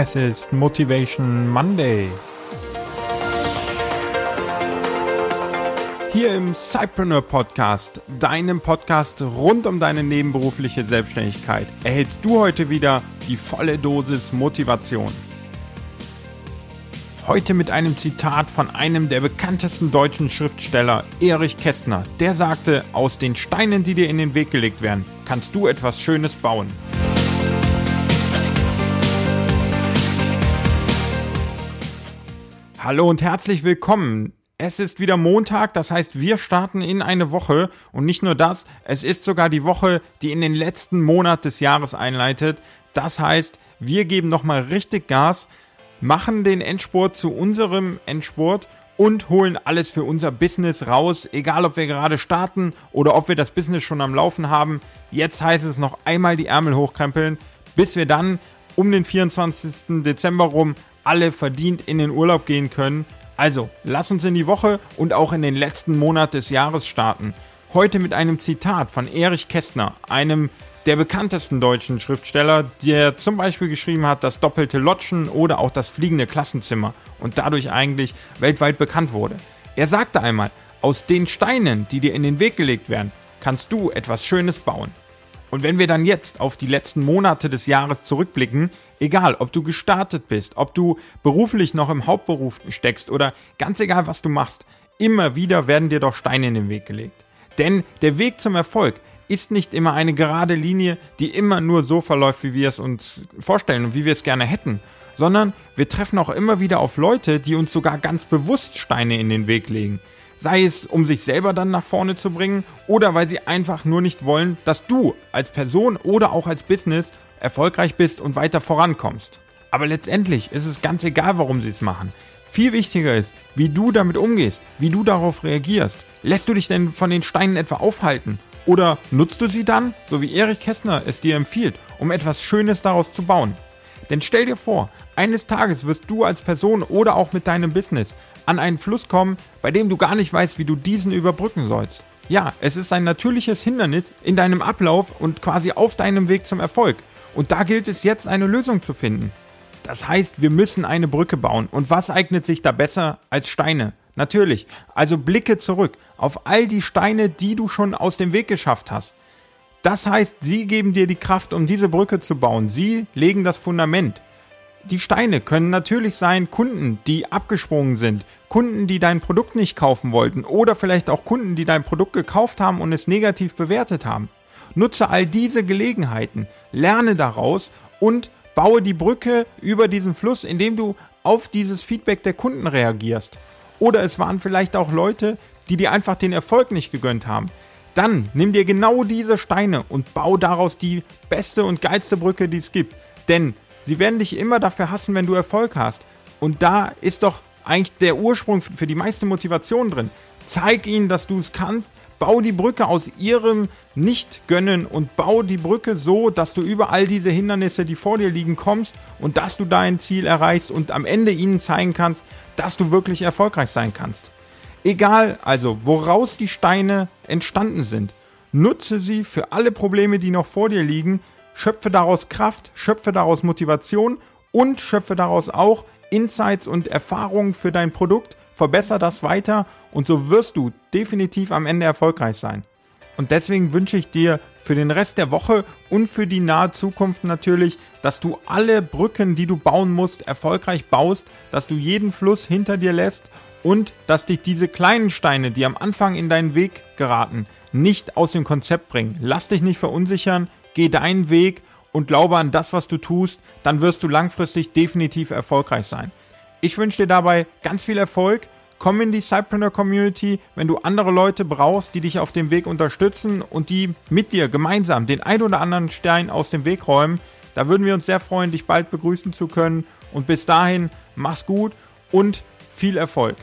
Es ist Motivation Monday. Hier im Cypreneur Podcast, deinem Podcast rund um deine nebenberufliche Selbstständigkeit, erhältst du heute wieder die volle Dosis Motivation. Heute mit einem Zitat von einem der bekanntesten deutschen Schriftsteller, Erich Kästner. Der sagte, aus den Steinen, die dir in den Weg gelegt werden, kannst du etwas Schönes bauen. Hallo und herzlich willkommen. Es ist wieder Montag, das heißt, wir starten in eine Woche und nicht nur das, es ist sogar die Woche, die in den letzten Monat des Jahres einleitet. Das heißt, wir geben nochmal richtig Gas, machen den Endspurt zu unserem Endspurt und holen alles für unser Business raus, egal ob wir gerade starten oder ob wir das Business schon am Laufen haben. Jetzt heißt es noch einmal die Ärmel hochkrempeln, bis wir dann um den 24. Dezember rum alle verdient in den Urlaub gehen können. Also, lass uns in die Woche und auch in den letzten Monat des Jahres starten. Heute mit einem Zitat von Erich Kästner, einem der bekanntesten deutschen Schriftsteller, der zum Beispiel geschrieben hat, das doppelte Lotschen oder auch das fliegende Klassenzimmer und dadurch eigentlich weltweit bekannt wurde. Er sagte einmal, aus den Steinen, die dir in den Weg gelegt werden, kannst du etwas Schönes bauen. Und wenn wir dann jetzt auf die letzten Monate des Jahres zurückblicken, egal ob du gestartet bist, ob du beruflich noch im Hauptberuf steckst oder ganz egal was du machst, immer wieder werden dir doch Steine in den Weg gelegt. Denn der Weg zum Erfolg ist nicht immer eine gerade Linie, die immer nur so verläuft, wie wir es uns vorstellen und wie wir es gerne hätten, sondern wir treffen auch immer wieder auf Leute, die uns sogar ganz bewusst Steine in den Weg legen sei es um sich selber dann nach vorne zu bringen oder weil sie einfach nur nicht wollen, dass du als Person oder auch als Business erfolgreich bist und weiter vorankommst. Aber letztendlich ist es ganz egal, warum sie es machen. Viel wichtiger ist, wie du damit umgehst, wie du darauf reagierst. Lässt du dich denn von den Steinen etwa aufhalten? Oder nutzt du sie dann, so wie Erich Kästner es dir empfiehlt, um etwas Schönes daraus zu bauen? Denn stell dir vor, eines Tages wirst du als Person oder auch mit deinem Business an einen Fluss kommen, bei dem du gar nicht weißt, wie du diesen überbrücken sollst. Ja, es ist ein natürliches Hindernis in deinem Ablauf und quasi auf deinem Weg zum Erfolg. Und da gilt es jetzt eine Lösung zu finden. Das heißt, wir müssen eine Brücke bauen. Und was eignet sich da besser als Steine? Natürlich. Also blicke zurück auf all die Steine, die du schon aus dem Weg geschafft hast. Das heißt, sie geben dir die Kraft, um diese Brücke zu bauen. Sie legen das Fundament. Die Steine können natürlich sein Kunden, die abgesprungen sind, Kunden, die dein Produkt nicht kaufen wollten oder vielleicht auch Kunden, die dein Produkt gekauft haben und es negativ bewertet haben. Nutze all diese Gelegenheiten, lerne daraus und baue die Brücke über diesen Fluss, indem du auf dieses Feedback der Kunden reagierst. Oder es waren vielleicht auch Leute, die dir einfach den Erfolg nicht gegönnt haben. Dann nimm dir genau diese Steine und bau daraus die beste und geilste Brücke, die es gibt. Denn Sie werden dich immer dafür hassen, wenn du Erfolg hast. Und da ist doch eigentlich der Ursprung für die meiste Motivation drin. Zeig ihnen, dass du es kannst. Bau die Brücke aus ihrem Nicht-Gönnen und bau die Brücke so, dass du über all diese Hindernisse, die vor dir liegen, kommst und dass du dein Ziel erreichst und am Ende ihnen zeigen kannst, dass du wirklich erfolgreich sein kannst. Egal also, woraus die Steine entstanden sind, nutze sie für alle Probleme, die noch vor dir liegen, schöpfe daraus Kraft, schöpfe daraus Motivation und schöpfe daraus auch Insights und Erfahrungen für dein Produkt, verbessere das weiter und so wirst du definitiv am Ende erfolgreich sein. Und deswegen wünsche ich dir für den Rest der Woche und für die nahe Zukunft natürlich, dass du alle Brücken, die du bauen musst, erfolgreich baust, dass du jeden Fluss hinter dir lässt und dass dich diese kleinen Steine, die am Anfang in deinen Weg geraten, nicht aus dem Konzept bringen. Lass dich nicht verunsichern, geh deinen Weg und glaube an das, was du tust, dann wirst du langfristig definitiv erfolgreich sein. Ich wünsche dir dabei ganz viel Erfolg. Komm in die Cypreneur Community, wenn du andere Leute brauchst, die dich auf dem Weg unterstützen und die mit dir gemeinsam den ein oder anderen Stein aus dem Weg räumen. Da würden wir uns sehr freuen, dich bald begrüßen zu können. Und bis dahin, mach's gut und viel Erfolg.